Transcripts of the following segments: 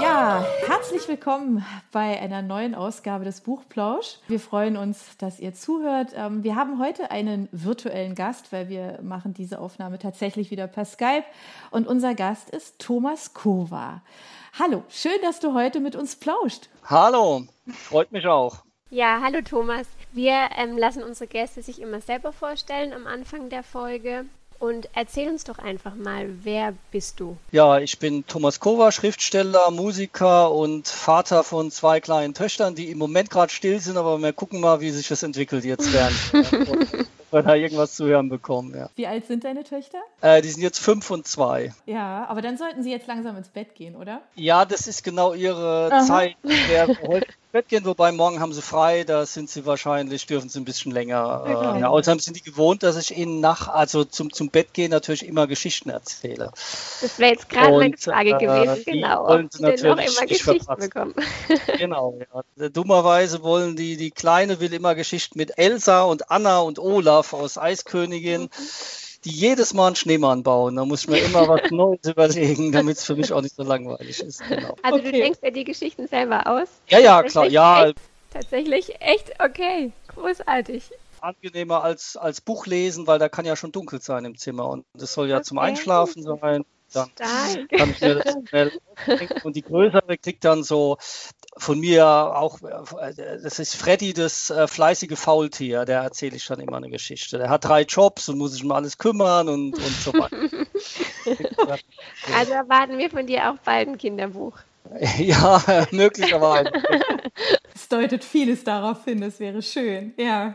Ja, herzlich willkommen bei einer neuen Ausgabe des Buchplausch. Wir freuen uns, dass ihr zuhört. Ähm, wir haben heute einen virtuellen Gast, weil wir machen diese Aufnahme tatsächlich wieder per Skype. Und unser Gast ist Thomas Kova. Hallo, schön, dass du heute mit uns plauscht. Hallo, freut mich auch. Ja, hallo Thomas. Wir ähm, lassen unsere Gäste sich immer selber vorstellen am Anfang der Folge. Und erzähl uns doch einfach mal, wer bist du? Ja, ich bin Thomas Kova, Schriftsteller, Musiker und Vater von zwei kleinen Töchtern, die im Moment gerade still sind, aber wir gucken mal, wie sich das entwickelt jetzt werden. wir da irgendwas zu hören bekommen. Ja. Wie alt sind deine Töchter? Äh, die sind jetzt fünf und zwei. Ja, aber dann sollten sie jetzt langsam ins Bett gehen, oder? Ja, das ist genau ihre Aha. Zeit, in der wir heute Bett gehen, wobei morgen haben sie frei, da sind sie wahrscheinlich, dürfen sie ein bisschen länger. Äh, ja, außerdem sind die gewohnt, dass ich ihnen nach, also zum, zum Bett gehen natürlich immer Geschichten erzähle. Das wäre jetzt gerade meine Frage äh, gewesen, genau. Und natürlich noch immer Geschichten bekommen. genau, ja. Dummerweise wollen die, die Kleine will immer Geschichten mit Elsa und Anna und Olaf aus Eiskönigin. Mhm jedes Mal einen Schneemann bauen. Da muss ich mir immer was Neues überlegen, damit es für mich auch nicht so langweilig ist. Genau. Also okay. du denkst dir die Geschichten selber aus? Ja, ja, klar, ja. Echt, tatsächlich echt okay, großartig. Angenehmer als, als Buch lesen, weil da kann ja schon dunkel sein im Zimmer und das soll ja okay. zum Einschlafen sein. Dann Stark. kann ich mir das schnell und die größere kriegt dann so von mir auch, äh, das ist Freddy, das äh, fleißige Faultier, der erzähle ich dann immer eine Geschichte. Der hat drei Jobs und muss sich um alles kümmern und, und so weiter. also erwarten wir von dir auch bald ein Kinderbuch. Ja, möglicherweise. Es deutet vieles darauf hin, das wäre schön, ja.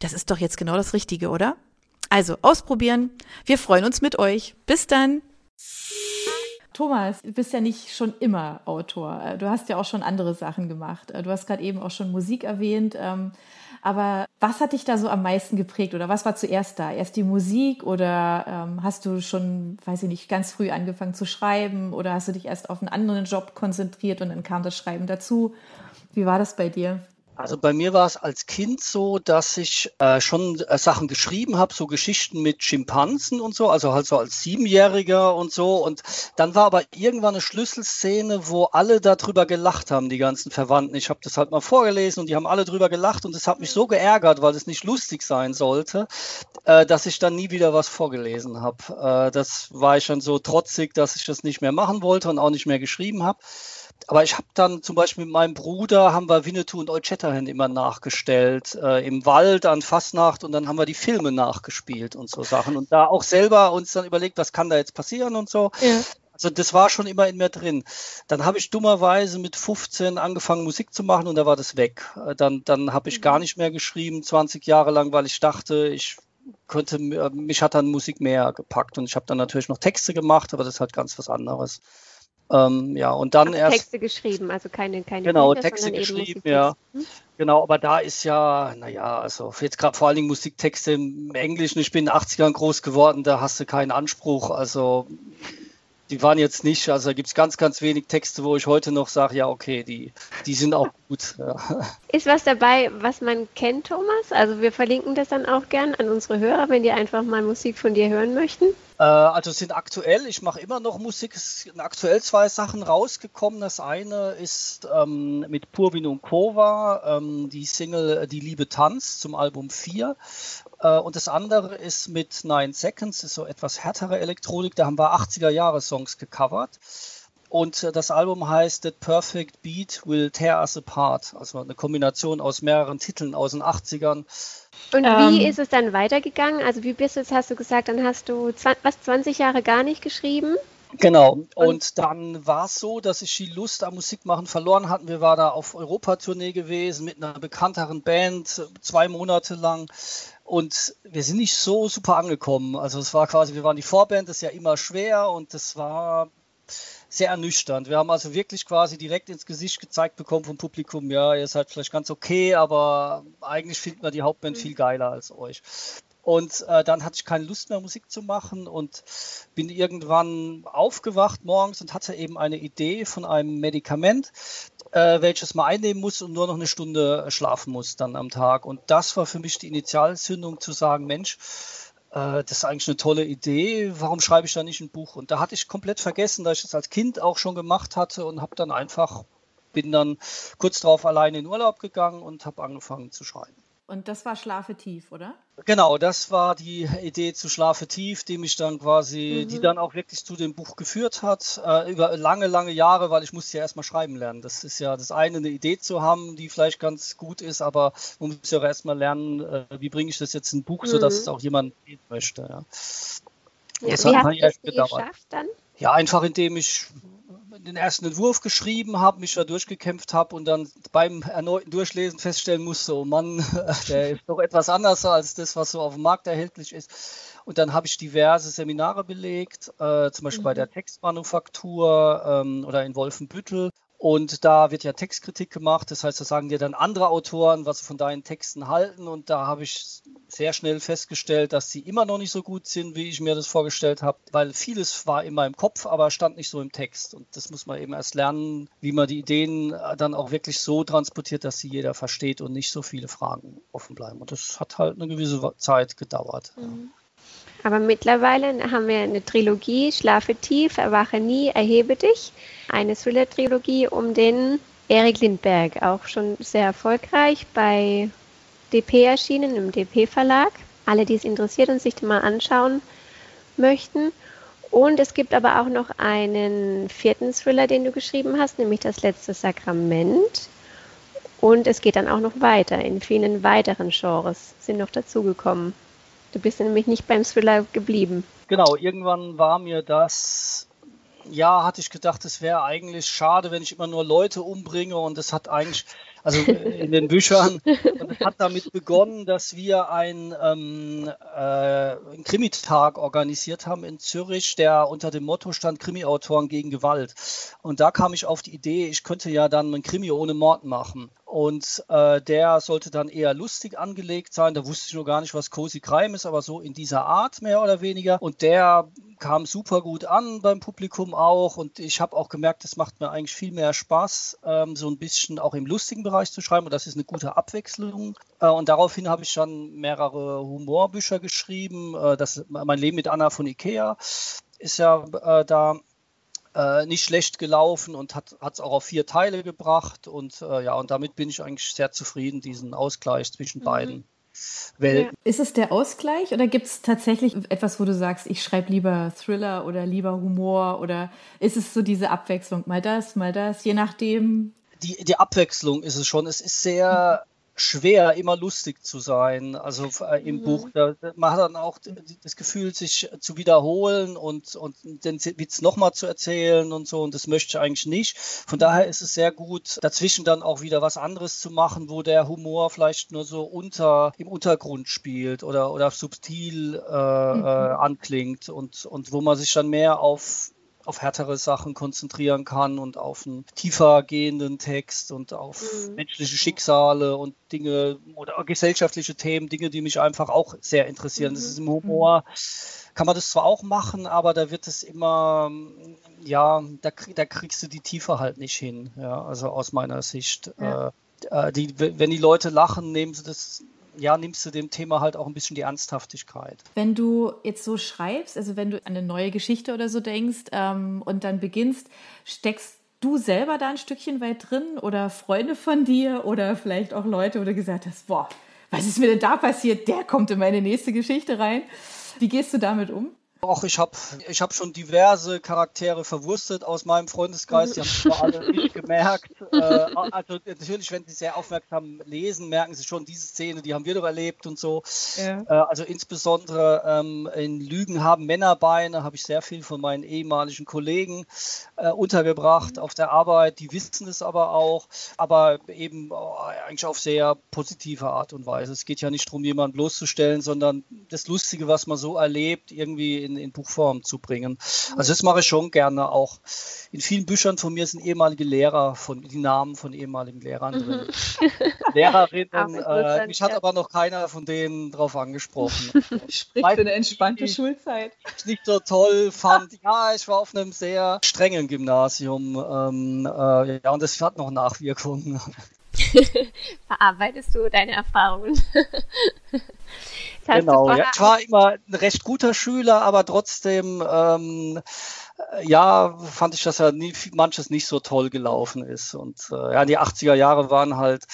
Das ist doch jetzt genau das Richtige, oder? Also ausprobieren. Wir freuen uns mit euch. Bis dann. Thomas, du bist ja nicht schon immer Autor. Du hast ja auch schon andere Sachen gemacht. Du hast gerade eben auch schon Musik erwähnt. Ähm, aber was hat dich da so am meisten geprägt oder was war zuerst da? Erst die Musik oder ähm, hast du schon, weiß ich nicht, ganz früh angefangen zu schreiben oder hast du dich erst auf einen anderen Job konzentriert und dann kam das Schreiben dazu? Wie war das bei dir? Also bei mir war es als Kind so, dass ich äh, schon äh, Sachen geschrieben habe, so Geschichten mit Schimpansen und so, also halt so als Siebenjähriger und so. Und dann war aber irgendwann eine Schlüsselszene, wo alle darüber gelacht haben, die ganzen Verwandten. Ich habe das halt mal vorgelesen und die haben alle drüber gelacht und das hat mich so geärgert, weil es nicht lustig sein sollte, äh, dass ich dann nie wieder was vorgelesen habe. Äh, das war ich dann so trotzig, dass ich das nicht mehr machen wollte und auch nicht mehr geschrieben habe. Aber ich habe dann zum Beispiel mit meinem Bruder haben wir Winnetou und Old Shatterhand immer nachgestellt äh, im Wald an Fastnacht und dann haben wir die Filme nachgespielt und so Sachen und da auch selber uns dann überlegt, was kann da jetzt passieren und so. Ja. Also das war schon immer in mir drin. Dann habe ich dummerweise mit 15 angefangen Musik zu machen und da war das weg. Äh, dann dann habe ich mhm. gar nicht mehr geschrieben 20 Jahre lang, weil ich dachte, ich könnte mich hat dann Musik mehr gepackt und ich habe dann natürlich noch Texte gemacht, aber das ist halt ganz was anderes. Ähm, ja, und dann Ach, erst. Texte geschrieben, also keine, keine Genau, Bilder, Texte geschrieben, ja. Hm? Genau, aber da ist ja, naja, also jetzt gerade vor allen Dingen Musiktexte im Englischen, ich bin in den 80ern groß geworden, da hast du keinen Anspruch. Also die waren jetzt nicht, also da gibt es ganz, ganz wenig Texte, wo ich heute noch sage, ja, okay, die, die sind auch gut. Ja. Ist was dabei, was man kennt, Thomas? Also wir verlinken das dann auch gern an unsere Hörer, wenn die einfach mal Musik von dir hören möchten. Äh, also sind aktuell, ich mache immer noch Musik, sind aktuell zwei Sachen rausgekommen. Das eine ist ähm, mit Purvin und Kova, ähm, die Single Die Liebe tanzt zum Album 4. Äh, und das andere ist mit Nine Seconds, ist so etwas härtere Elektronik, da haben wir 80er Jahre Songs gecovert. Und äh, das Album heißt The Perfect Beat Will Tear Us Apart. Also eine Kombination aus mehreren Titeln aus den 80ern. Und wie ähm, ist es dann weitergegangen? Also wie bist du jetzt, hast du gesagt, dann hast du was 20 Jahre gar nicht geschrieben? Genau. Und dann war es so, dass ich die Lust am Musikmachen verloren hatte. Wir waren da auf Europatournee gewesen mit einer bekannteren Band, zwei Monate lang. Und wir sind nicht so super angekommen. Also es war quasi, wir waren die Vorband, das ist ja immer schwer und das war sehr ernüchternd. Wir haben also wirklich quasi direkt ins Gesicht gezeigt bekommen vom Publikum, ja, ihr seid vielleicht ganz okay, aber eigentlich finden wir die Hauptband viel geiler als euch. Und äh, dann hatte ich keine Lust mehr, Musik zu machen und bin irgendwann aufgewacht morgens und hatte eben eine Idee von einem Medikament, äh, welches man einnehmen muss und nur noch eine Stunde schlafen muss dann am Tag. Und das war für mich die Initialzündung zu sagen, Mensch, das ist eigentlich eine tolle Idee, warum schreibe ich da nicht ein Buch? Und da hatte ich komplett vergessen, dass ich das als Kind auch schon gemacht hatte und habe dann einfach, bin dann kurz darauf alleine in Urlaub gegangen und habe angefangen zu schreiben. Und das war Schlafe tief, oder? Genau, das war die Idee zu Schlafe tief, die mich dann quasi, mhm. die dann auch wirklich zu dem Buch geführt hat, äh, über lange, lange Jahre, weil ich musste ja erstmal schreiben lernen. Das ist ja das eine, eine Idee zu haben, die vielleicht ganz gut ist, aber man muss ja auch erstmal lernen, äh, wie bringe ich das jetzt in ein Buch, mhm. sodass es auch jemand lesen möchte. Ja. Ja, das wie hat hast du das geschafft dann? Ja, einfach indem ich den ersten Entwurf geschrieben habe, mich da durchgekämpft habe und dann beim erneuten Durchlesen feststellen musste, oh Mann, der ist doch etwas anders als das, was so auf dem Markt erhältlich ist. Und dann habe ich diverse Seminare belegt, äh, zum Beispiel mhm. bei der Textmanufaktur ähm, oder in Wolfenbüttel und da wird ja Textkritik gemacht, das heißt, da sagen dir dann andere Autoren, was sie von deinen Texten halten. Und da habe ich sehr schnell festgestellt, dass sie immer noch nicht so gut sind, wie ich mir das vorgestellt habe, weil vieles war in meinem Kopf, aber stand nicht so im Text. Und das muss man eben erst lernen, wie man die Ideen dann auch wirklich so transportiert, dass sie jeder versteht und nicht so viele Fragen offen bleiben. Und das hat halt eine gewisse Zeit gedauert. Mhm. Aber mittlerweile haben wir eine Trilogie, Schlafe tief, erwache nie, erhebe dich. Eine Thriller-Trilogie um den Erik Lindberg, auch schon sehr erfolgreich bei DP erschienen, im DP-Verlag. Alle, die es interessiert und sich mal anschauen möchten. Und es gibt aber auch noch einen vierten Thriller, den du geschrieben hast, nämlich Das letzte Sakrament. Und es geht dann auch noch weiter. In vielen weiteren Genres sind noch dazugekommen. Du bist nämlich nicht beim Thriller geblieben. Genau, irgendwann war mir das ja, hatte ich gedacht, es wäre eigentlich schade, wenn ich immer nur Leute umbringe und es hat eigentlich, also äh, in den Büchern, und hat damit begonnen, dass wir ein, ähm, äh, einen Krimitag organisiert haben in Zürich, der unter dem Motto stand Krimi-Autoren gegen Gewalt. Und da kam ich auf die Idee, ich könnte ja dann einen Krimi ohne Mord machen. Und äh, der sollte dann eher lustig angelegt sein. Da wusste ich noch gar nicht, was Cozy Crime ist, aber so in dieser Art mehr oder weniger. Und der kam super gut an beim Publikum auch. Und ich habe auch gemerkt, es macht mir eigentlich viel mehr Spaß, ähm, so ein bisschen auch im lustigen Bereich zu schreiben. Und das ist eine gute Abwechslung. Äh, und daraufhin habe ich dann mehrere Humorbücher geschrieben. Äh, das, mein Leben mit Anna von Ikea ist ja äh, da äh, nicht schlecht gelaufen und hat es auch auf vier Teile gebracht. Und äh, ja, und damit bin ich eigentlich sehr zufrieden, diesen Ausgleich zwischen mhm. beiden. Welten. Ist es der Ausgleich oder gibt es tatsächlich etwas, wo du sagst, ich schreibe lieber Thriller oder lieber Humor oder ist es so diese Abwechslung, mal das, mal das, je nachdem? Die, die Abwechslung ist es schon. Es ist sehr, schwer, immer lustig zu sein. Also äh, im mhm. Buch, da, man hat dann auch das Gefühl, sich zu wiederholen und, und den Witz nochmal zu erzählen und so. Und das möchte ich eigentlich nicht. Von mhm. daher ist es sehr gut, dazwischen dann auch wieder was anderes zu machen, wo der Humor vielleicht nur so unter im Untergrund spielt oder, oder subtil äh, mhm. äh, anklingt und, und wo man sich dann mehr auf auf härtere Sachen konzentrieren kann und auf einen tiefer gehenden Text und auf mhm. menschliche Schicksale und Dinge oder gesellschaftliche Themen, Dinge, die mich einfach auch sehr interessieren. Mhm. Das ist im Humor, kann man das zwar auch machen, aber da wird es immer, ja, da, da kriegst du die Tiefe halt nicht hin, ja, also aus meiner Sicht. Ja. Äh, äh die, wenn die Leute lachen, nehmen sie das ja, nimmst du dem Thema halt auch ein bisschen die Ernsthaftigkeit. Wenn du jetzt so schreibst, also wenn du an eine neue Geschichte oder so denkst ähm, und dann beginnst, steckst du selber da ein Stückchen weit drin oder Freunde von dir oder vielleicht auch Leute, wo du gesagt hast, boah, was ist mir denn da passiert? Der kommt in meine nächste Geschichte rein. Wie gehst du damit um? Auch ich habe ich hab schon diverse Charaktere verwurstet aus meinem Freundeskreis, die haben zwar alle nicht gemerkt. Äh, also natürlich, wenn sie sehr aufmerksam lesen, merken sie schon, diese Szene, die haben wir doch erlebt und so. Ja. Äh, also insbesondere ähm, in Lügen haben Männerbeine, habe ich sehr viel von meinen ehemaligen Kollegen äh, untergebracht mhm. auf der Arbeit, die wissen es aber auch, aber eben oh, eigentlich auf sehr positive Art und Weise. Es geht ja nicht darum, jemanden bloßzustellen, sondern das Lustige, was man so erlebt, irgendwie in, in Buchform zu bringen. Also das mache ich schon gerne auch. In vielen Büchern von mir sind ehemalige Lehrer, von, die Namen von ehemaligen Lehrern mhm. drin. Lehrerinnen. Äh, mich hat aber noch keiner von denen drauf angesprochen. Spricht für eine entspannte Schulzeit. Ich nicht so toll fand. Ja, ich war auf einem sehr strengen Gymnasium. Ähm, äh, ja, und das hat noch Nachwirkungen. Verarbeitest du deine Erfahrungen? genau, ja, ich war immer ein recht guter Schüler, aber trotzdem, ähm, ja, fand ich, dass ja nie, manches nicht so toll gelaufen ist. Und äh, ja, die 80er Jahre waren halt,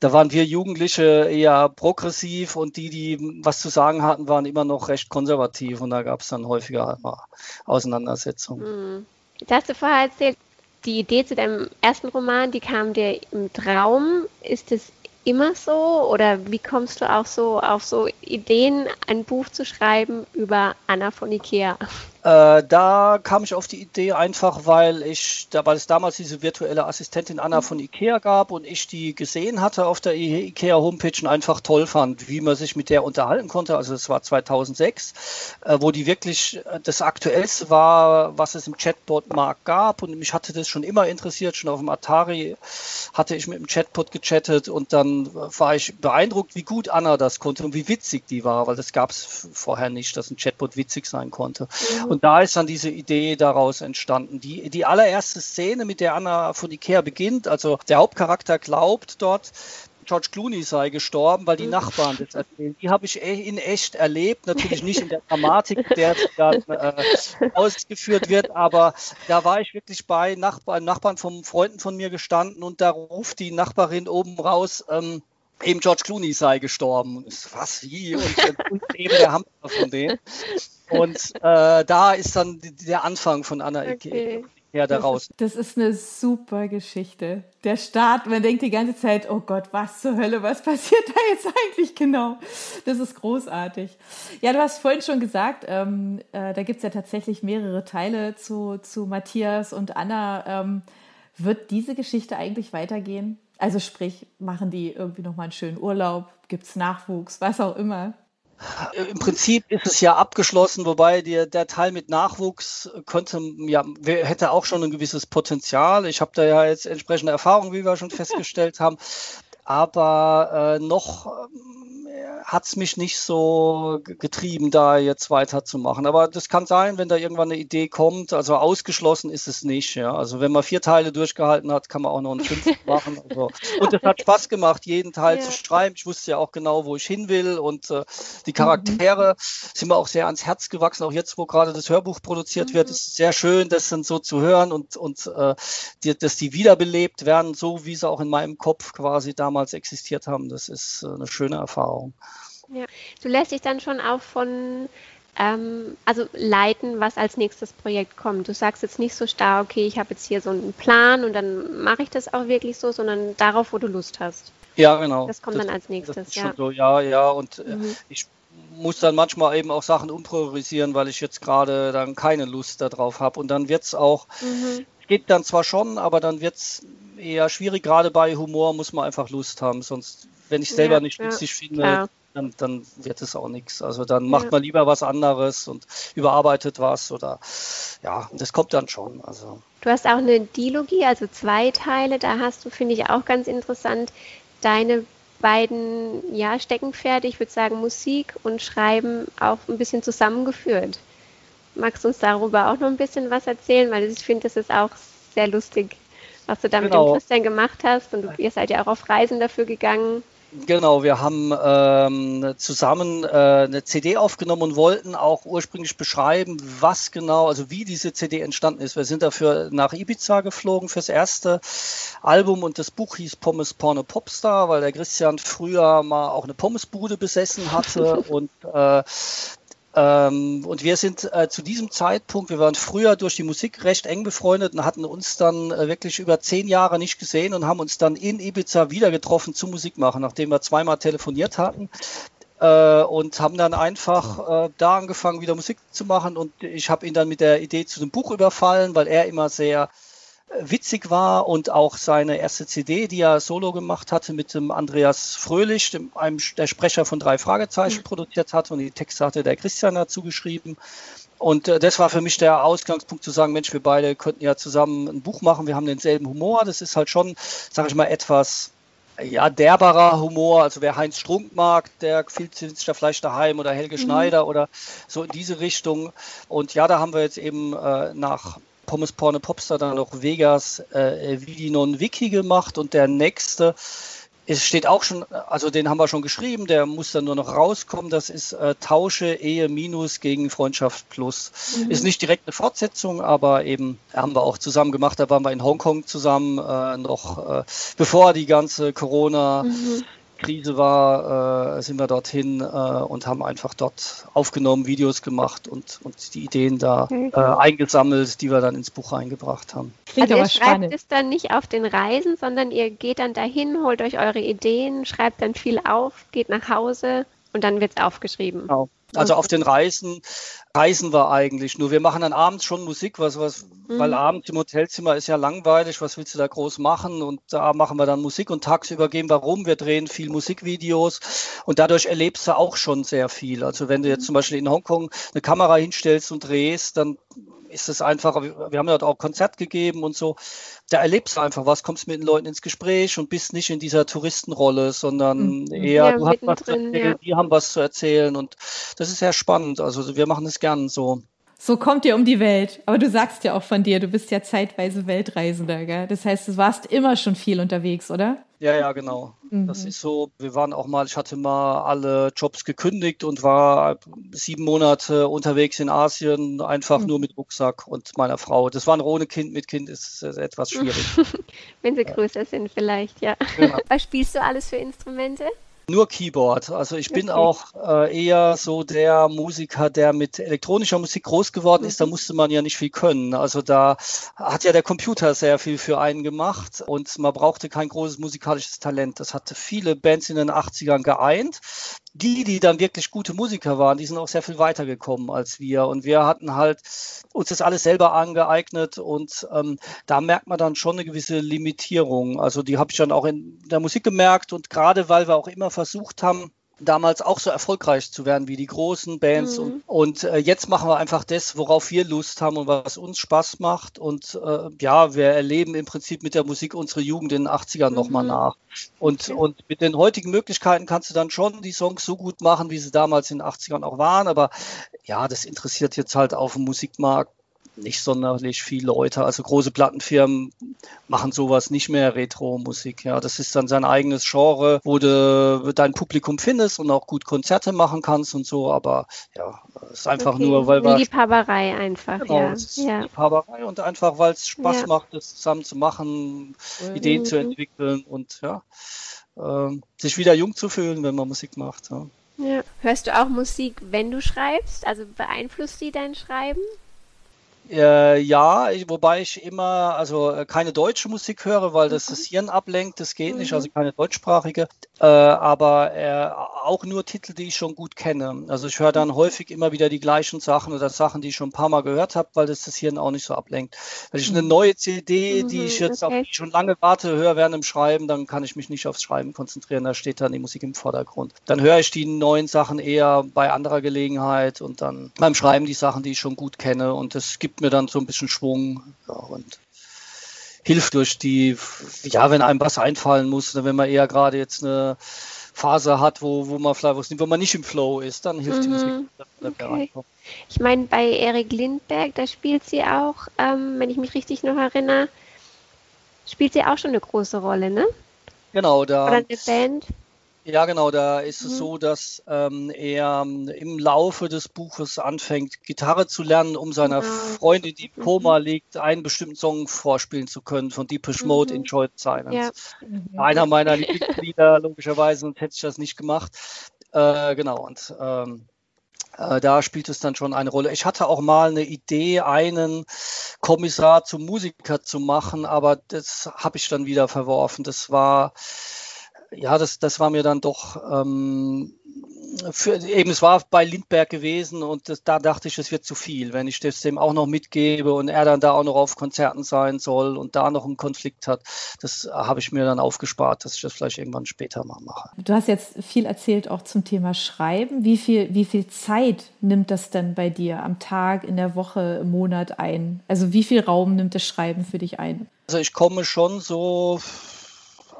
da waren wir Jugendliche eher progressiv und die, die was zu sagen hatten, waren immer noch recht konservativ und da gab es dann häufiger halt mal Auseinandersetzungen. Hm. Jetzt hast du vorher erzählt, die Idee zu deinem ersten Roman, die kam dir im Traum. Ist es immer so oder wie kommst du auch so auf so Ideen, ein Buch zu schreiben über Anna von Ikea? Äh, da kam ich auf die Idee einfach, weil ich, da, weil es damals diese virtuelle Assistentin Anna von Ikea gab und ich die gesehen hatte auf der Ikea Homepage und einfach toll fand, wie man sich mit der unterhalten konnte. Also es war 2006, äh, wo die wirklich äh, das aktuellste war, was es im Chatbot-Markt gab und mich hatte das schon immer interessiert. Schon auf dem Atari hatte ich mit dem Chatbot gechattet und dann war ich beeindruckt, wie gut Anna das konnte und wie witzig die war, weil das gab es vorher nicht, dass ein Chatbot witzig sein konnte. Mhm. Und da ist dann diese Idee daraus entstanden. Die, die allererste Szene, mit der Anna von Ikea beginnt, also der Hauptcharakter glaubt dort, George Clooney sei gestorben, weil die Nachbarn das erzählen. Die habe ich e, in echt erlebt, natürlich nicht in der Dramatik, der dann äh, ausgeführt wird, aber da war ich wirklich bei Nachbarn, Nachbarn von Freunden von mir gestanden und da ruft die Nachbarin oben raus, ähm, eben George Clooney sei gestorben. Was, wie? Und, und eben der Hamster von denen. Und äh, da ist dann der Anfang von Anna okay. Ja, daraus. Das ist eine super Geschichte. Der Start, man denkt die ganze Zeit, oh Gott, was zur Hölle, was passiert da jetzt eigentlich genau? Das ist großartig. Ja, du hast vorhin schon gesagt, ähm, äh, da gibt es ja tatsächlich mehrere Teile zu, zu Matthias und Anna. Ähm, wird diese Geschichte eigentlich weitergehen? Also sprich, machen die irgendwie nochmal einen schönen Urlaub? Gibt es Nachwuchs? Was auch immer? Im Prinzip ist es ja abgeschlossen, wobei der, der Teil mit Nachwuchs könnte, ja, hätte auch schon ein gewisses Potenzial. Ich habe da ja jetzt entsprechende Erfahrungen, wie wir schon festgestellt haben. Aber äh, noch hat es mich nicht so getrieben, da jetzt weiterzumachen. Aber das kann sein, wenn da irgendwann eine Idee kommt. Also ausgeschlossen ist es nicht. Ja. Also wenn man vier Teile durchgehalten hat, kann man auch noch einen fünften machen. Also. Und es hat Spaß gemacht, jeden Teil ja. zu schreiben. Ich wusste ja auch genau, wo ich hin will. Und äh, die Charaktere mhm. sind mir auch sehr ans Herz gewachsen. Auch jetzt, wo gerade das Hörbuch produziert mhm. wird, ist es sehr schön, das dann so zu hören und, und äh, die, dass die wiederbelebt werden, so wie sie auch in meinem Kopf quasi damals existiert haben. Das ist äh, eine schöne Erfahrung. Ja, du lässt dich dann schon auch von, ähm, also leiten, was als nächstes Projekt kommt. Du sagst jetzt nicht so starr, okay, ich habe jetzt hier so einen Plan und dann mache ich das auch wirklich so, sondern darauf, wo du Lust hast. Ja, genau. Das kommt das, dann als nächstes. Ja. so, ja, ja. Und äh, mhm. ich muss dann manchmal eben auch Sachen umpriorisieren, weil ich jetzt gerade dann keine Lust darauf habe. Und dann wird es auch, mhm. geht dann zwar schon, aber dann wird es eher schwierig. Gerade bei Humor muss man einfach Lust haben. Sonst, wenn ich selber ja, nicht lustig ja, finde, klar dann, dann wird es auch nichts. Also dann macht man lieber was anderes und überarbeitet was oder ja, das kommt dann schon. Also. Du hast auch eine Dilogie, also zwei Teile. Da hast du, finde ich, auch ganz interessant, deine beiden ja, Steckenpferde, ich würde sagen Musik und Schreiben, auch ein bisschen zusammengeführt. Magst du uns darüber auch noch ein bisschen was erzählen? Weil ich finde, das ist auch sehr lustig, was du da genau. mit dem. Christian gemacht hast. Und du, ihr seid ja auch auf Reisen dafür gegangen. Genau, wir haben ähm, zusammen äh, eine CD aufgenommen und wollten auch ursprünglich beschreiben, was genau, also wie diese CD entstanden ist. Wir sind dafür nach Ibiza geflogen fürs erste Album und das Buch hieß Pommes Porno Popstar, weil der Christian früher mal auch eine Pommesbude besessen hatte und äh, ähm, und wir sind äh, zu diesem Zeitpunkt, wir waren früher durch die Musik recht eng befreundet und hatten uns dann äh, wirklich über zehn Jahre nicht gesehen und haben uns dann in Ibiza wieder getroffen zu Musik machen, nachdem wir zweimal telefoniert hatten. Äh, und haben dann einfach äh, da angefangen, wieder Musik zu machen. Und ich habe ihn dann mit der Idee zu dem Buch überfallen, weil er immer sehr witzig war und auch seine erste CD, die er solo gemacht hatte mit dem Andreas Fröhlich, dem, einem der Sprecher von drei Fragezeichen mhm. produziert hat und die Texte hatte der Christian dazu geschrieben. Und äh, das war für mich der Ausgangspunkt zu sagen, Mensch, wir beide könnten ja zusammen ein Buch machen, wir haben denselben Humor. Das ist halt schon, sage ich mal, etwas ja, derberer Humor. Also wer Heinz Strunk mag, der fühlt sich da vielleicht daheim oder Helge mhm. Schneider oder so in diese Richtung. Und ja, da haben wir jetzt eben äh, nach Pommes Porne Popstar dann noch Vegas äh, Wiki gemacht und der nächste es steht auch schon, also den haben wir schon geschrieben, der muss dann nur noch rauskommen. Das ist äh, Tausche Ehe Minus gegen Freundschaft Plus. Mhm. Ist nicht direkt eine Fortsetzung, aber eben haben wir auch zusammen gemacht. Da waren wir in Hongkong zusammen äh, noch, äh, bevor die ganze Corona mhm. Krise war, äh, sind wir dorthin äh, und haben einfach dort aufgenommen, Videos gemacht und, und die Ideen da äh, eingesammelt, die wir dann ins Buch eingebracht haben. Klingt also ihr schreibt spannend. es dann nicht auf den Reisen, sondern ihr geht dann dahin, holt euch eure Ideen, schreibt dann viel auf, geht nach Hause und dann wird es aufgeschrieben. Genau. Also auf den Reisen reisen wir eigentlich nur. Wir machen dann abends schon Musik, was, was, mhm. weil abends im Hotelzimmer ist ja langweilig, was willst du da groß machen? Und da machen wir dann Musik und tagsüber gehen wir rum, wir drehen viel Musikvideos und dadurch erlebst du auch schon sehr viel. Also wenn du jetzt mhm. zum Beispiel in Hongkong eine Kamera hinstellst und drehst, dann ist es einfach, wir haben ja auch Konzert gegeben und so, da erlebst du einfach was, kommst mit den Leuten ins Gespräch und bist nicht in dieser Touristenrolle, sondern mhm. eher, ja, du hast was zu erzählen, ja. die haben was zu erzählen und das ist sehr spannend. Also wir machen es gern so. So kommt ihr um die Welt. Aber du sagst ja auch von dir, du bist ja zeitweise Weltreisender, gell? Das heißt, du warst immer schon viel unterwegs, oder? Ja, ja, genau. Mhm. Das ist so, wir waren auch mal, ich hatte mal alle Jobs gekündigt und war sieben Monate unterwegs in Asien, einfach mhm. nur mit Rucksack und meiner Frau. Das war ohne Kind, mit Kind ist es etwas schwierig. Wenn sie ja. größer sind vielleicht, ja. Genau. Was spielst du alles für Instrumente? Nur Keyboard. Also ich bin auch äh, eher so der Musiker, der mit elektronischer Musik groß geworden mhm. ist. Da musste man ja nicht viel können. Also da hat ja der Computer sehr viel für einen gemacht und man brauchte kein großes musikalisches Talent. Das hatte viele Bands in den 80ern geeint die, die dann wirklich gute Musiker waren, die sind auch sehr viel weiter gekommen als wir. Und wir hatten halt uns das alles selber angeeignet und ähm, da merkt man dann schon eine gewisse Limitierung. Also die habe ich dann auch in der Musik gemerkt und gerade weil wir auch immer versucht haben, damals auch so erfolgreich zu werden wie die großen Bands. Mhm. Und, und äh, jetzt machen wir einfach das, worauf wir Lust haben und was uns Spaß macht. Und äh, ja, wir erleben im Prinzip mit der Musik unsere Jugend in den 80ern mhm. nochmal nach. Und, okay. und mit den heutigen Möglichkeiten kannst du dann schon die Songs so gut machen, wie sie damals in den 80ern auch waren. Aber ja, das interessiert jetzt halt auf dem Musikmarkt nicht sonderlich viele Leute. Also große Plattenfirmen machen sowas nicht mehr, Retro-Musik. Ja, das ist dann sein eigenes Genre, wo du dein Publikum findest und auch gut Konzerte machen kannst und so. Aber ja, es ist einfach okay. nur, weil wir. Liebhaberei einfach, genau, ja. Es ist ja. Liebhaberei und einfach, weil es Spaß ja. macht, das zusammen zu machen, mhm. Ideen zu entwickeln und ja, äh, sich wieder jung zu fühlen, wenn man Musik macht. Ja. Ja. Hörst du auch Musik, wenn du schreibst? Also beeinflusst die dein Schreiben? Äh, ja, ich, wobei ich immer, also äh, keine deutsche Musik höre, weil das das Hirn ablenkt, das geht mhm. nicht, also keine deutschsprachige, äh, aber äh, auch nur Titel, die ich schon gut kenne. Also ich höre dann häufig immer wieder die gleichen Sachen oder Sachen, die ich schon ein paar Mal gehört habe, weil das das Hirn auch nicht so ablenkt. Wenn ich eine mhm. neue CD, die ich mhm, jetzt okay. schon lange warte, höre während dem Schreiben, dann kann ich mich nicht aufs Schreiben konzentrieren, da steht dann die Musik im Vordergrund. Dann höre ich die neuen Sachen eher bei anderer Gelegenheit und dann beim Schreiben die Sachen, die ich schon gut kenne und es gibt gibt mir dann so ein bisschen Schwung ja, und hilft durch die, ja, wenn einem was einfallen muss, wenn man eher gerade jetzt eine Phase hat, wo, wo man vielleicht wo man nicht im Flow ist, dann hilft mhm. die Musik. Okay. Ich meine, bei Erik Lindberg, da spielt sie auch, ähm, wenn ich mich richtig noch erinnere, spielt sie auch schon eine große Rolle, ne? Genau, da. Oder eine Band. Ja, genau, da ist mhm. es so, dass ähm, er ähm, im Laufe des Buches anfängt, Gitarre zu lernen, um seiner ah. Freundin, die im Koma mhm. liegt, einen bestimmten Song vorspielen zu können von Deepish Mode, mhm. Enjoy Silence. Ja. Mhm. Einer meiner Lieblingslieder, logischerweise, sonst hätte ich das nicht gemacht. Äh, genau, und ähm, äh, da spielt es dann schon eine Rolle. Ich hatte auch mal eine Idee, einen Kommissar zum Musiker zu machen, aber das habe ich dann wieder verworfen. Das war ja, das, das war mir dann doch ähm, für, eben, es war bei Lindberg gewesen und das, da dachte ich, es wird zu viel, wenn ich das dem auch noch mitgebe und er dann da auch noch auf Konzerten sein soll und da noch einen Konflikt hat. Das habe ich mir dann aufgespart, dass ich das vielleicht irgendwann später mal mache. Du hast jetzt viel erzählt auch zum Thema Schreiben. Wie viel, wie viel Zeit nimmt das denn bei dir am Tag, in der Woche, im Monat ein? Also wie viel Raum nimmt das Schreiben für dich ein? Also ich komme schon so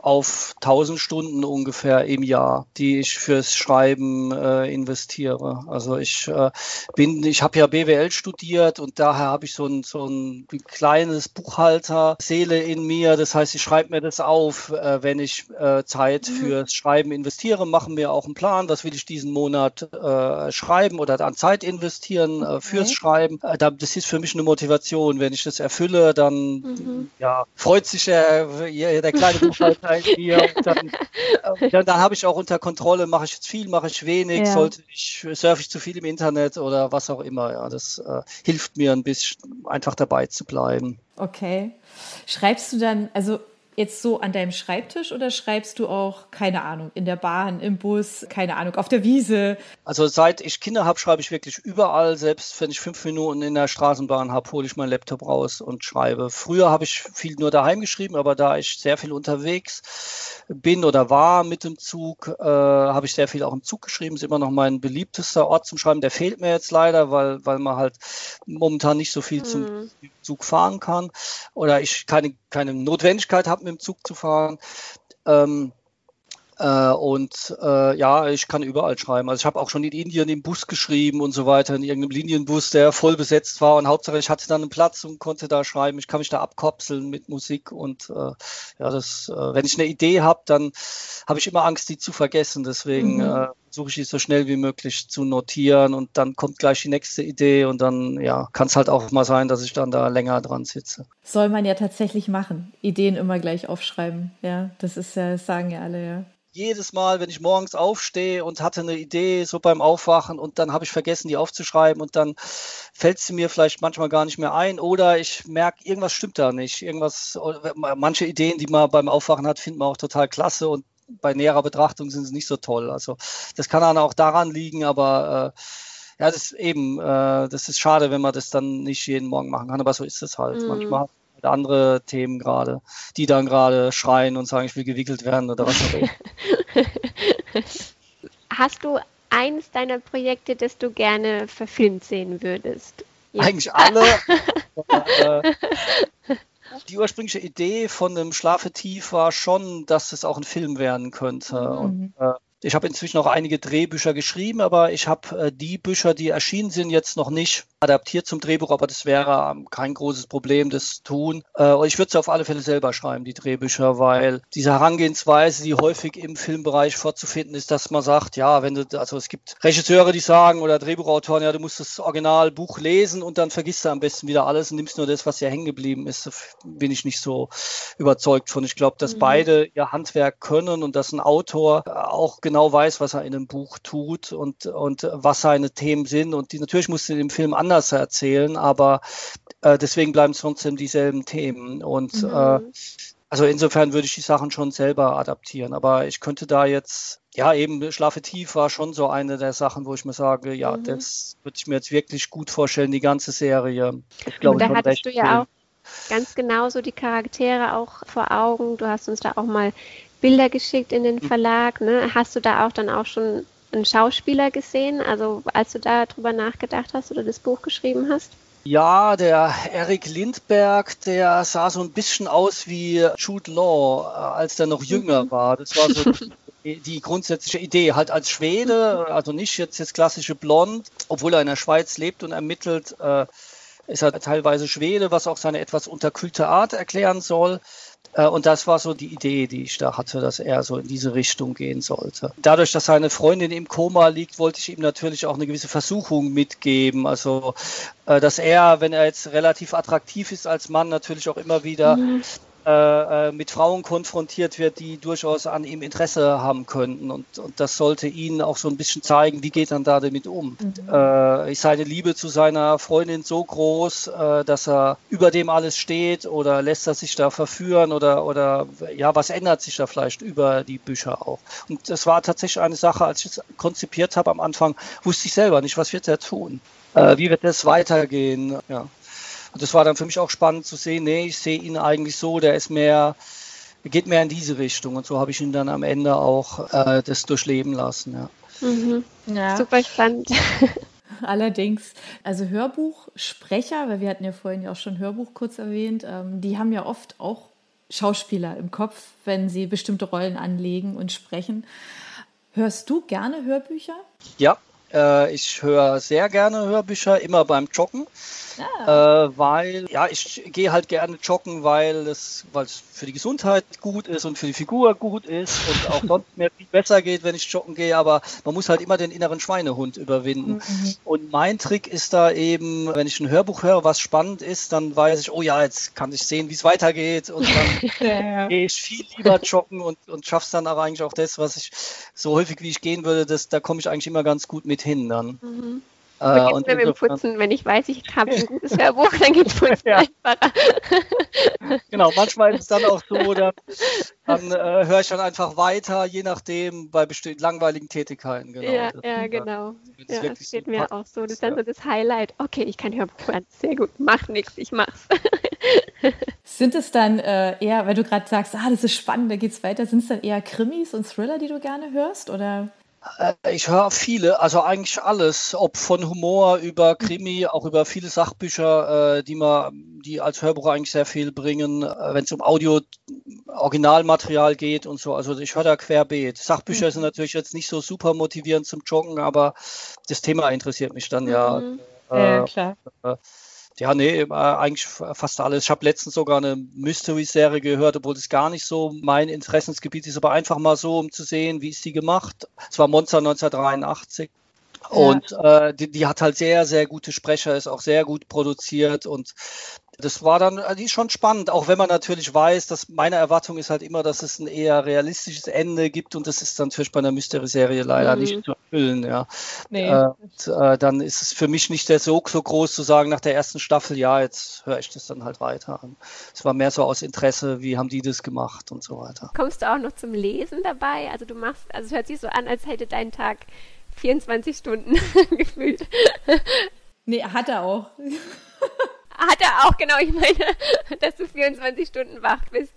auf 1000 Stunden ungefähr im Jahr, die ich fürs Schreiben äh, investiere. Also ich äh, bin, ich habe ja BWL studiert und daher habe ich so ein, so ein kleines Buchhalter-Seele in mir. Das heißt, ich schreibe mir das auf, äh, wenn ich äh, Zeit mhm. fürs Schreiben investiere, machen wir auch einen Plan, was will ich diesen Monat äh, schreiben oder an Zeit investieren äh, fürs okay. Schreiben. Das ist für mich eine Motivation. Wenn ich das erfülle, dann mhm. ja, freut sich der, der kleine Buchhalter bei mir. Dann, äh, dann, dann habe ich auch unter Kontrolle, mache ich jetzt viel, mache ich wenig, ja. sollte ich, surfe ich zu viel im Internet oder was auch immer. Ja, das äh, hilft mir ein bisschen, einfach dabei zu bleiben. Okay. Schreibst du dann, also jetzt so an deinem Schreibtisch oder schreibst du auch, keine Ahnung, in der Bahn, im Bus, keine Ahnung, auf der Wiese? Also seit ich Kinder habe, schreibe ich wirklich überall. Selbst wenn ich fünf Minuten in der Straßenbahn habe, hole ich meinen Laptop raus und schreibe. Früher habe ich viel nur daheim geschrieben, aber da ich sehr viel unterwegs bin oder war mit dem Zug, äh, habe ich sehr viel auch im Zug geschrieben. Ist immer noch mein beliebtester Ort zum Schreiben. Der fehlt mir jetzt leider, weil, weil man halt momentan nicht so viel mhm. zum Zug fahren kann oder ich keine, keine Notwendigkeit habe, mit dem Zug zu fahren. Ähm, äh, und äh, ja, ich kann überall schreiben. Also ich habe auch schon in Indien im Bus geschrieben und so weiter, in irgendeinem Linienbus, der voll besetzt war. Und Hauptsache, ich hatte dann einen Platz und konnte da schreiben. Ich kann mich da abkopseln mit Musik. Und äh, ja, das, äh, wenn ich eine Idee habe, dann habe ich immer Angst, die zu vergessen. Deswegen mhm. Versuche ich die so schnell wie möglich zu notieren und dann kommt gleich die nächste Idee und dann ja, kann es halt auch mal sein, dass ich dann da länger dran sitze. Soll man ja tatsächlich machen. Ideen immer gleich aufschreiben. Ja, das ist ja, das sagen ja alle, ja jedes Mal, wenn ich morgens aufstehe und hatte eine Idee so beim Aufwachen und dann habe ich vergessen, die aufzuschreiben und dann fällt sie mir vielleicht manchmal gar nicht mehr ein oder ich merke, irgendwas stimmt da nicht. Irgendwas, manche Ideen, die man beim Aufwachen hat, findet man auch total klasse und bei näherer Betrachtung sind sie nicht so toll. Also das kann dann auch daran liegen, aber äh, ja, das ist eben, äh, das ist schade, wenn man das dann nicht jeden Morgen machen kann, aber so ist es halt. Mhm. Manchmal halt andere Themen gerade, die dann gerade schreien und sagen, ich will gewickelt werden oder was auch immer. Hast du eines deiner Projekte, das du gerne verfilmt sehen würdest? Ja. Eigentlich alle. äh, die ursprüngliche Idee von dem Schlafe tief war schon, dass es auch ein Film werden könnte. Mhm. Und, äh, ich habe inzwischen auch einige Drehbücher geschrieben, aber ich habe äh, die Bücher, die erschienen sind, jetzt noch nicht adaptiert zum Drehbuch, aber das wäre ähm, kein großes Problem, das zu tun. Äh, ich würde es auf alle Fälle selber schreiben, die Drehbücher, weil diese Herangehensweise, die häufig im Filmbereich vorzufinden ist, dass man sagt, ja, wenn du, also es gibt Regisseure, die sagen oder Drehbuchautoren, ja, du musst das Originalbuch lesen und dann vergisst du am besten wieder alles und nimmst nur das, was ja hängen geblieben ist. Da bin ich nicht so überzeugt von. Ich glaube, dass mhm. beide ihr Handwerk können und dass ein Autor auch genau genau weiß, was er in einem Buch tut und, und was seine Themen sind. Und die natürlich musst du den Film anders erzählen, aber äh, deswegen bleiben es trotzdem dieselben Themen. Und mhm. äh, also insofern würde ich die Sachen schon selber adaptieren. Aber ich könnte da jetzt, ja, eben Schlafe tief war schon so eine der Sachen, wo ich mir sage, ja, mhm. das würde ich mir jetzt wirklich gut vorstellen, die ganze Serie. Ich glaube, da hattest du ja auch ganz genauso die Charaktere auch vor Augen. Du hast uns da auch mal Bilder geschickt in den Verlag. Ne? Hast du da auch dann auch schon einen Schauspieler gesehen, also als du da drüber nachgedacht hast oder das Buch geschrieben hast? Ja, der Eric Lindberg, der sah so ein bisschen aus wie Jude Law, äh, als der noch jünger mhm. war. Das war so die grundsätzliche Idee. Halt als Schwede, also nicht jetzt das klassische Blond, obwohl er in der Schweiz lebt und ermittelt, äh, ist er teilweise Schwede, was auch seine etwas unterkühlte Art erklären soll. Äh, und das war so die Idee, die ich da hatte, dass er so in diese Richtung gehen sollte. Dadurch, dass seine Freundin im Koma liegt, wollte ich ihm natürlich auch eine gewisse Versuchung mitgeben. Also, äh, dass er, wenn er jetzt relativ attraktiv ist als Mann, natürlich auch immer wieder mhm. Äh, äh, mit Frauen konfrontiert wird, die durchaus an ihm Interesse haben könnten. Und, und das sollte ihn auch so ein bisschen zeigen, wie geht er da damit um. Mhm. Äh, ist seine Liebe zu seiner Freundin so groß, äh, dass er über dem alles steht oder lässt er sich da verführen oder, oder ja, was ändert sich da vielleicht über die Bücher auch. Und das war tatsächlich eine Sache, als ich es konzipiert habe am Anfang, wusste ich selber nicht, was wird er tun. Äh, wie wird das weitergehen? Ja. Und das war dann für mich auch spannend zu sehen, nee, ich sehe ihn eigentlich so, der ist mehr, geht mehr in diese Richtung. Und so habe ich ihn dann am Ende auch äh, das durchleben lassen. Ja. Mhm. ja. Super spannend. Allerdings, also Hörbuchsprecher, weil wir hatten ja vorhin ja auch schon Hörbuch kurz erwähnt, ähm, die haben ja oft auch Schauspieler im Kopf, wenn sie bestimmte Rollen anlegen und sprechen. Hörst du gerne Hörbücher? Ja, äh, ich höre sehr gerne Hörbücher, immer beim Joggen. Ah. Äh, weil, ja, ich gehe halt gerne joggen, weil es, weil es für die Gesundheit gut ist und für die Figur gut ist und auch sonst mir viel besser geht, wenn ich joggen gehe, aber man muss halt immer den inneren Schweinehund überwinden. Mhm. Und mein Trick ist da eben, wenn ich ein Hörbuch höre, was spannend ist, dann weiß ich, oh ja, jetzt kann ich sehen, wie es weitergeht und dann ja, ja. gehe ich viel lieber joggen und, und schaff's dann aber eigentlich auch das, was ich so häufig wie ich gehen würde, das, da komme ich eigentlich immer ganz gut mit hin dann. Mhm. Äh, und mir mit dem Putzen, wenn ich weiß, ich habe ein gutes Hörbuch, dann geht es Putzen ja. einfacher. genau, manchmal ist es dann auch so, dann, dann äh, höre ich dann einfach weiter, je nachdem, bei bestimmten langweiligen Tätigkeiten. Genau. Ja, das, ja, genau. Das, ja, das geht mir auch so. Das ist dann so das Highlight. Okay, ich kann Hörbuch hören. Sehr gut, mach nichts, ich mach's. sind es dann äh, eher, weil du gerade sagst, ah, das ist spannend, da geht's weiter, sind es dann eher Krimis und Thriller, die du gerne hörst? Oder? Äh, ich höre viele, also eigentlich alles, ob von Humor über Krimi, auch über viele Sachbücher, äh, die man, die als Hörbuch eigentlich sehr viel bringen, äh, wenn es um Audio, Originalmaterial geht und so. Also ich höre da querbeet. Sachbücher mhm. sind natürlich jetzt nicht so super motivierend zum Joggen, aber das Thema interessiert mich dann ja. Mhm. Äh, ja, klar. Äh, ja, nee, äh, eigentlich fast alles. Ich habe letztens sogar eine Mystery-Serie gehört, obwohl das gar nicht so mein Interessensgebiet ist, aber einfach mal so, um zu sehen, wie ist die gemacht. Es war Monster 1983. Und äh, die, die, hat halt sehr, sehr gute Sprecher, ist auch sehr gut produziert und das war dann äh, die ist schon spannend, auch wenn man natürlich weiß, dass meine Erwartung ist halt immer, dass es ein eher realistisches Ende gibt und das ist dann natürlich bei einer Mystery-Serie leider mhm. nicht zu erfüllen. Ja. Nee. Äh, und, äh, dann ist es für mich nicht der Sog so groß zu sagen nach der ersten Staffel, ja, jetzt höre ich das dann halt weiter an. Es war mehr so aus Interesse, wie haben die das gemacht und so weiter. Kommst du auch noch zum Lesen dabei? Also du machst, also es hört sich so an, als hätte dein Tag 24 Stunden gefühlt. Nee, hat er auch. Hat er auch, genau. Ich meine, dass du 24 Stunden wach bist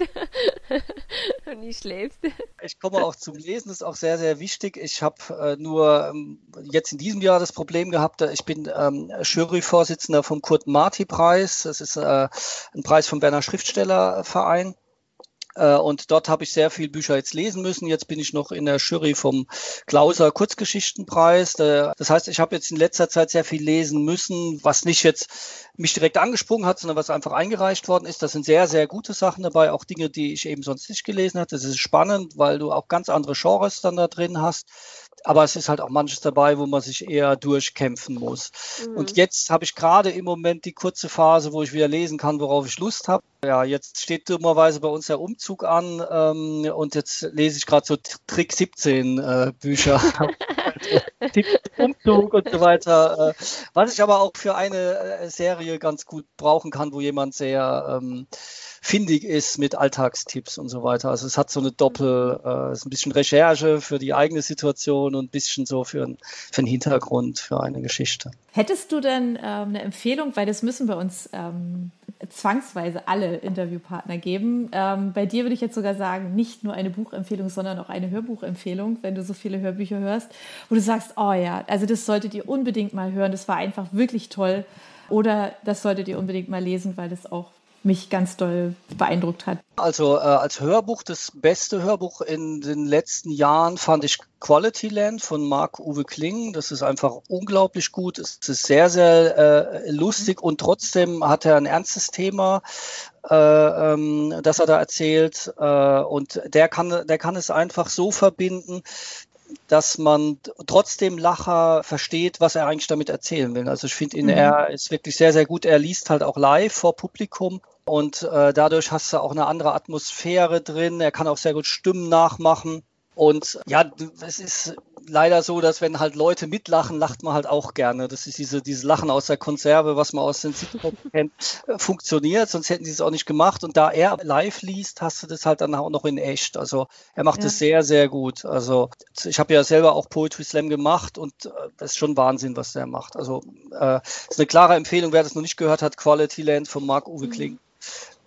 und nie schläfst. Ich komme auch zum Lesen, das ist auch sehr, sehr wichtig. Ich habe äh, nur ähm, jetzt in diesem Jahr das Problem gehabt, ich bin ähm, Juryvorsitzender vom Kurt-Marti-Preis. Das ist äh, ein Preis vom Berner Schriftstellerverein. Äh, und dort habe ich sehr viel Bücher jetzt lesen müssen. Jetzt bin ich noch in der Jury vom Klauser Kurzgeschichtenpreis. Das heißt, ich habe jetzt in letzter Zeit sehr viel lesen müssen, was nicht jetzt mich direkt angesprungen hat, sondern was einfach eingereicht worden ist. Das sind sehr, sehr gute Sachen dabei, auch Dinge, die ich eben sonst nicht gelesen hatte. Das ist spannend, weil du auch ganz andere Genres dann da drin hast aber es ist halt auch manches dabei, wo man sich eher durchkämpfen muss. Mhm. Und jetzt habe ich gerade im Moment die kurze Phase, wo ich wieder lesen kann, worauf ich Lust habe. Ja, jetzt steht dummerweise bei uns der Umzug an ähm, und jetzt lese ich gerade so Trick 17 äh, Bücher. Umzug und so weiter. Äh, was ich aber auch für eine äh, Serie ganz gut brauchen kann, wo jemand sehr ähm, findig ist mit Alltagstipps und so weiter. Also es hat so eine Doppel, äh, ist ein bisschen Recherche für die eigene Situation und ein bisschen so für, ein, für einen Hintergrund, für eine Geschichte. Hättest du denn ähm, eine Empfehlung, weil das müssen bei uns ähm, zwangsweise alle Interviewpartner geben. Ähm, bei dir würde ich jetzt sogar sagen, nicht nur eine Buchempfehlung, sondern auch eine Hörbuchempfehlung, wenn du so viele Hörbücher hörst, wo du sagst, oh ja, also das solltet ihr unbedingt mal hören, das war einfach wirklich toll. Oder das solltet ihr unbedingt mal lesen, weil das auch mich ganz doll beeindruckt hat. Also äh, als Hörbuch, das beste Hörbuch in den letzten Jahren fand ich Quality Land von Marc-Uwe Kling. Das ist einfach unglaublich gut. Es ist sehr, sehr äh, lustig und trotzdem hat er ein ernstes Thema, äh, ähm, das er da erzählt. Äh, und der kann, der kann es einfach so verbinden, dass man trotzdem Lacher versteht, was er eigentlich damit erzählen will. Also ich finde ihn, mhm. er ist wirklich sehr, sehr gut. Er liest halt auch live vor Publikum und äh, dadurch hast du auch eine andere Atmosphäre drin. Er kann auch sehr gut Stimmen nachmachen. Und ja, es ist leider so, dass wenn halt Leute mitlachen, lacht man halt auch gerne. Das ist diese, dieses Lachen aus der Konserve, was man aus den Sitcoms kennt, äh, funktioniert, sonst hätten sie es auch nicht gemacht. Und da er live liest, hast du das halt dann auch noch in echt. Also er macht es ja. sehr, sehr gut. Also ich habe ja selber auch Poetry Slam gemacht und äh, das ist schon Wahnsinn, was der macht. Also äh, ist eine klare Empfehlung, wer das noch nicht gehört hat, Quality Land von Marc-Uwe mhm. Kling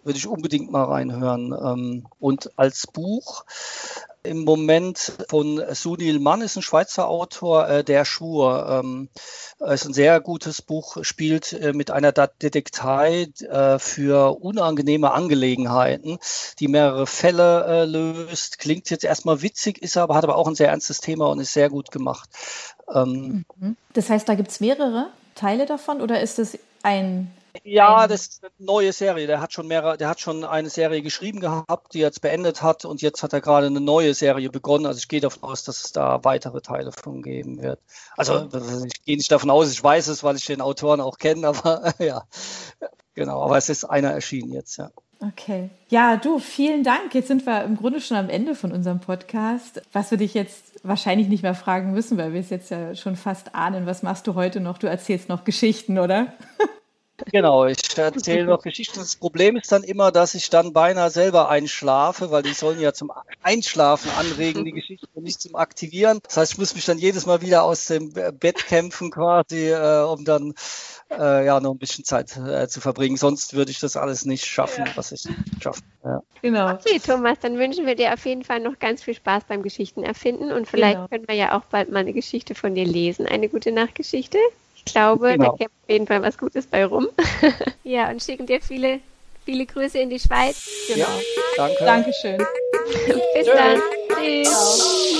würde ich unbedingt mal reinhören. Ähm, und als Buch im Moment von Sunil Mann, ist ein Schweizer Autor, äh, Der Schwur. Ähm, ist ein sehr gutes Buch, spielt äh, mit einer Detektei äh, für unangenehme Angelegenheiten, die mehrere Fälle löst. Klingt jetzt erstmal witzig, ist aber, hat aber auch ein sehr ernstes Thema und ist sehr gut gemacht. Ähm, mhm. das heißt, da gibt es mehrere Teile davon oder ist es ein ja, das ist eine neue Serie. Der hat schon mehrere, der hat schon eine Serie geschrieben gehabt, die jetzt beendet hat und jetzt hat er gerade eine neue Serie begonnen. Also ich gehe davon aus, dass es da weitere Teile von geben wird. Also ich gehe nicht davon aus, ich weiß es, weil ich den Autoren auch kenne, aber ja, genau. Aber es ist einer erschienen jetzt, ja. Okay. Ja, du, vielen Dank. Jetzt sind wir im Grunde schon am Ende von unserem Podcast. Was wir dich jetzt wahrscheinlich nicht mehr fragen müssen, weil wir es jetzt ja schon fast ahnen. Was machst du heute noch? Du erzählst noch Geschichten, oder? Genau, ich erzähle noch Geschichten. Das Problem ist dann immer, dass ich dann beinahe selber einschlafe, weil die sollen ja zum Einschlafen anregen, die Geschichten und nicht zum Aktivieren. Das heißt, ich muss mich dann jedes Mal wieder aus dem Bett kämpfen quasi, äh, um dann äh, ja noch ein bisschen Zeit äh, zu verbringen. Sonst würde ich das alles nicht schaffen, ja. was ich schaffe. Ja. Genau. Okay, Thomas, dann wünschen wir dir auf jeden Fall noch ganz viel Spaß beim Geschichten erfinden und vielleicht genau. können wir ja auch bald mal eine Geschichte von dir lesen. Eine gute Nachtgeschichte. Ich glaube, genau. da käme auf jeden Fall was Gutes bei rum. ja, und schicken dir viele, viele Grüße in die Schweiz. Genau. Ja, danke. Dankeschön. Bis dann. Tschüss.